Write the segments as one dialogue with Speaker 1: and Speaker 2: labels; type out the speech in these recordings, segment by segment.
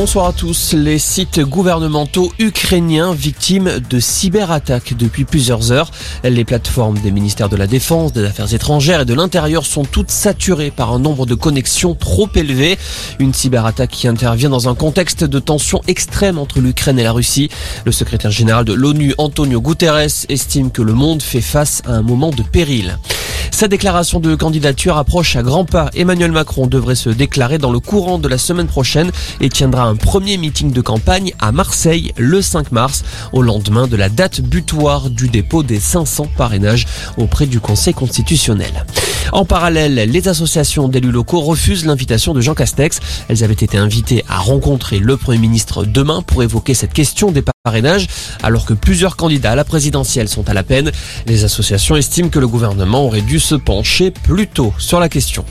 Speaker 1: Bonsoir à tous. Les sites gouvernementaux ukrainiens victimes de cyberattaques depuis plusieurs heures. Les plateformes des ministères de la Défense, des Affaires étrangères et de l'Intérieur sont toutes saturées par un nombre de connexions trop élevé. Une cyberattaque qui intervient dans un contexte de tension extrême entre l'Ukraine et la Russie. Le secrétaire général de l'ONU, Antonio Guterres, estime que le monde fait face à un moment de péril. Sa déclaration de candidature approche à grands pas. Emmanuel Macron devrait se déclarer dans le courant de la semaine prochaine et tiendra un premier meeting de campagne à Marseille le 5 mars, au lendemain de la date butoir du dépôt des 500 parrainages auprès du Conseil constitutionnel. En parallèle, les associations d'élus locaux refusent l'invitation de Jean Castex. Elles avaient été invitées à rencontrer le Premier ministre demain pour évoquer cette question des parrainages, alors que plusieurs candidats à la présidentielle sont à la peine. Les associations estiment que le gouvernement aurait dû se pencher plus tôt sur la question.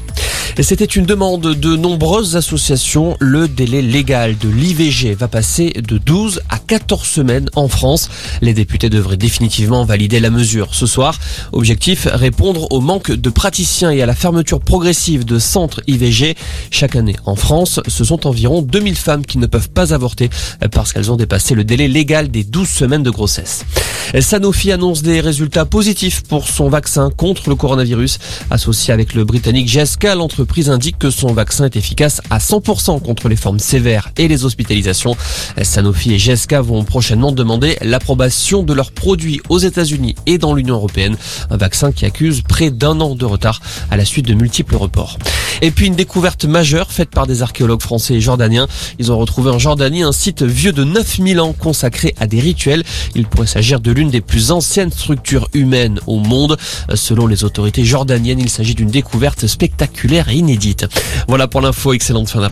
Speaker 1: C'était une demande de nombreuses associations. Le délai légal de l'IVG va passer de 12 à 14 semaines en France. Les députés devraient définitivement valider la mesure ce soir. Objectif, répondre au manque de praticiens et à la fermeture progressive de centres IVG. Chaque année en France, ce sont environ 2000 femmes qui ne peuvent pas avorter parce qu'elles ont dépassé le délai légal des 12 semaines de grossesse. Sanofi annonce des résultats positifs pour son vaccin contre le coronavirus. Associé avec le britannique GSK, l'entreprise indique que son vaccin est efficace à 100% contre les formes sévères et les hospitalisations. Sanofi et GSK vont prochainement demander l'approbation de leurs produits aux États-Unis et dans l'Union européenne. Un vaccin qui accuse près d'un an de retard à la suite de multiples reports. Et puis une découverte majeure faite par des archéologues français et jordaniens. Ils ont retrouvé en Jordanie un site vieux de 9000 ans consacré à des rituels. Il pourrait s'agir de l'une des plus anciennes structures humaines au monde. Selon les autorités jordaniennes, il s'agit d'une découverte spectaculaire et Voilà pour l'info, excellente fin d'après.